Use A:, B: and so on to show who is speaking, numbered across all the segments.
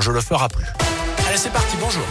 A: je le ferai plus. Allez, c'est parti, bonjour.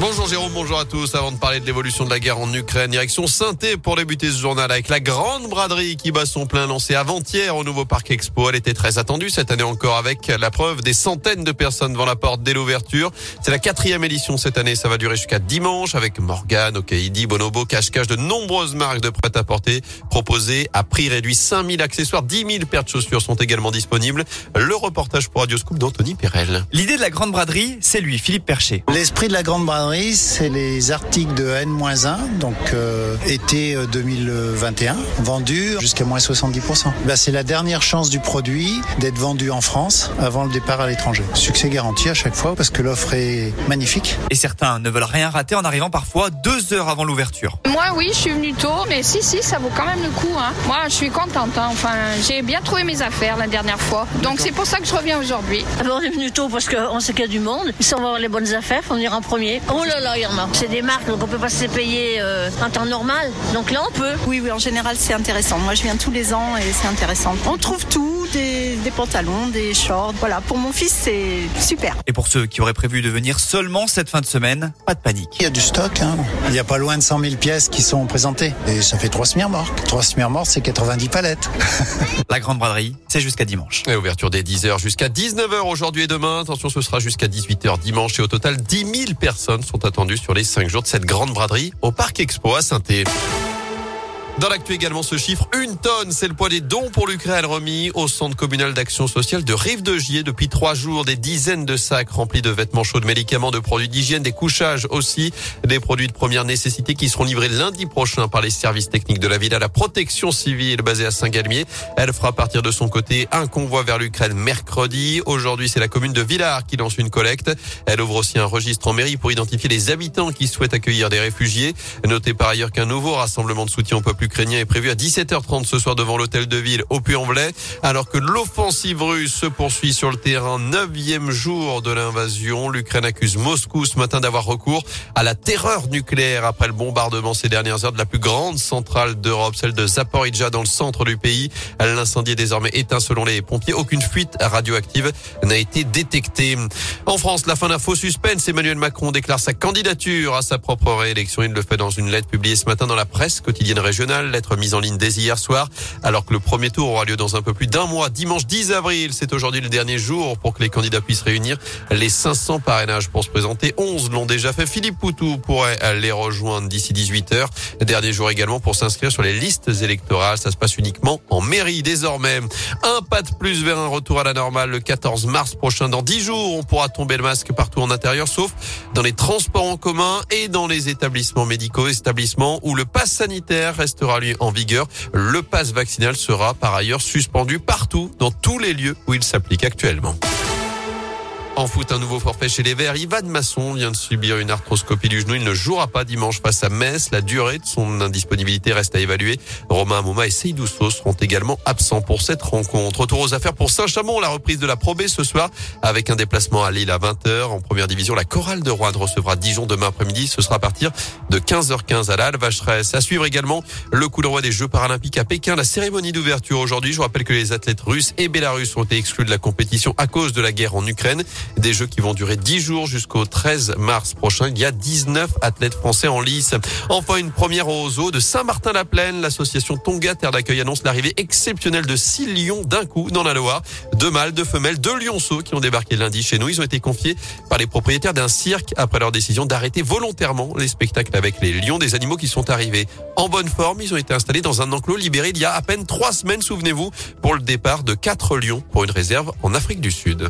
B: Bonjour Jérôme, bonjour à tous. Avant de parler de l'évolution de la guerre en Ukraine, direction saint pour débuter ce journal avec la grande braderie qui bat son plein lancé avant-hier au nouveau parc Expo. Elle était très attendue cette année encore avec la preuve des centaines de personnes devant la porte dès l'ouverture. C'est la quatrième édition cette année. Ça va durer jusqu'à dimanche avec Morgan, Okaidi, Bonobo, cache-cache de nombreuses marques de prêt-à-porter proposées à prix réduit. 5000 accessoires, 10 000 paires de chaussures sont également disponibles. Le reportage pour Radioscoop d'Anthony Perel.
C: L'idée de la grande braderie, c'est lui, Philippe Percher.
D: L'esprit de la grande braderie c'est les articles de N-1, donc euh, été 2021, euh, vendus jusqu'à moins 70%. Ben, c'est la dernière chance du produit d'être vendu en France avant le départ à l'étranger. Succès garanti à chaque fois parce que l'offre est magnifique.
C: Et certains ne veulent rien rater en arrivant parfois deux heures avant l'ouverture.
E: Moi, oui, je suis venu tôt, mais si, si, ça vaut quand même le coup. Hein. Moi, je suis contente. Hein. Enfin, j'ai bien trouvé mes affaires la dernière fois. Donc, c'est pour ça que je reviens aujourd'hui.
F: on est venu tôt parce qu'on sait qu'il y a du monde. Si on va avoir les bonnes affaires, on ira en premier. Oh là là, il y en a. C'est des marques, donc on peut pas se les payer euh, en temps normal. Donc là, on peut.
G: Oui, oui, en général, c'est intéressant. Moi, je viens tous les ans et c'est intéressant. On trouve tout, des, des, pantalons, des shorts. Voilà, pour mon fils, c'est super.
C: Et pour ceux qui auraient prévu de venir seulement cette fin de semaine, pas de panique.
D: Il y a du stock. Hein. Il y a pas loin de 100 000 pièces qui sont présentées. Et ça fait trois semaines mortes. Trois semaines mortes, c'est 90 palettes.
C: La grande braderie, c'est jusqu'à dimanche.
B: Et ouverture dès 10h jusqu'à 19h aujourd'hui et demain. Attention, ce sera jusqu'à 18h dimanche. Et au total, 10 000 personnes sont attendues sur les cinq jours de cette grande braderie au Parc Expo à saint dans l'actu également ce chiffre, une tonne, c'est le poids des dons pour l'Ukraine remis au centre communal d'action sociale de Rive de Gier depuis trois jours. Des dizaines de sacs remplis de vêtements chauds, de médicaments, de produits d'hygiène, des couchages aussi, des produits de première nécessité qui seront livrés lundi prochain par les services techniques de la ville à la protection civile basée à Saint-Galmier. Elle fera partir de son côté un convoi vers l'Ukraine mercredi. Aujourd'hui, c'est la commune de Villars qui lance une collecte. Elle ouvre aussi un registre en mairie pour identifier les habitants qui souhaitent accueillir des réfugiés. Notez par ailleurs qu'un nouveau rassemblement de soutien au peuple ukrainien est prévu à 17h30 ce soir devant l'hôtel de ville au Puy-en-Velay, alors que l'offensive russe se poursuit sur le terrain. Neuvième jour de l'invasion. L'Ukraine accuse Moscou ce matin d'avoir recours à la terreur nucléaire après le bombardement ces dernières heures de la plus grande centrale d'Europe, celle de Zaporizhzhia dans le centre du pays. L'incendie est désormais éteint selon les pompiers. Aucune fuite radioactive n'a été détectée. En France, la fin d'un faux suspense. Emmanuel Macron déclare sa candidature à sa propre réélection. Il le fait dans une lettre publiée ce matin dans la presse quotidienne régionale. Lettre mise en ligne dès hier soir, alors que le premier tour aura lieu dans un peu plus d'un mois. Dimanche 10 avril, c'est aujourd'hui le dernier jour pour que les candidats puissent réunir les 500 parrainages pour se présenter. 11 l'ont déjà fait. Philippe Poutou pourrait les rejoindre d'ici 18h. Dernier jour également pour s'inscrire sur les listes électorales. Ça se passe uniquement en mairie désormais. Un pas de plus vers un retour à la normale le 14 mars prochain. Dans 10 jours, on pourra tomber le masque partout en intérieur, sauf dans les transports en commun et dans les établissements médicaux, établissements où le pass sanitaire restera en en vigueur. Le passe vaccinal sera par ailleurs suspendu partout dans tous les lieux où il s'applique actuellement. En foot, un nouveau forfait chez les Verts. Ivan Masson vient de subir une arthroscopie du genou. Il ne jouera pas dimanche face à Metz. La durée de son indisponibilité reste à évaluer. Romain Mouma et Seydousso seront également absents pour cette rencontre. Retour aux affaires pour Saint-Chamond. La reprise de la Pro B ce soir avec un déplacement à Lille à 20h. En première division, la chorale de Rouen recevra Dijon demain après-midi. Ce sera à partir de 15h15 à la Vacheresse. À suivre également le coup d'envoi des Jeux paralympiques à Pékin. La cérémonie d'ouverture aujourd'hui. Je rappelle que les athlètes russes et bélarusses ont été exclus de la compétition à cause de la guerre en Ukraine. Des Jeux qui vont durer 10 jours jusqu'au 13 mars prochain. Il y a 19 athlètes français en lice. Enfin, une première aux eaux de Saint-Martin-la-Plaine. L'association Tonga Terre d'accueil annonce l'arrivée exceptionnelle de 6 lions d'un coup dans la Loire. Deux mâles, deux femelles, deux lionceaux qui ont débarqué lundi chez nous. Ils ont été confiés par les propriétaires d'un cirque après leur décision d'arrêter volontairement les spectacles avec les lions des animaux qui sont arrivés en bonne forme. Ils ont été installés dans un enclos libéré il y a à peine trois semaines, souvenez-vous, pour le départ de quatre lions pour une réserve en Afrique du Sud.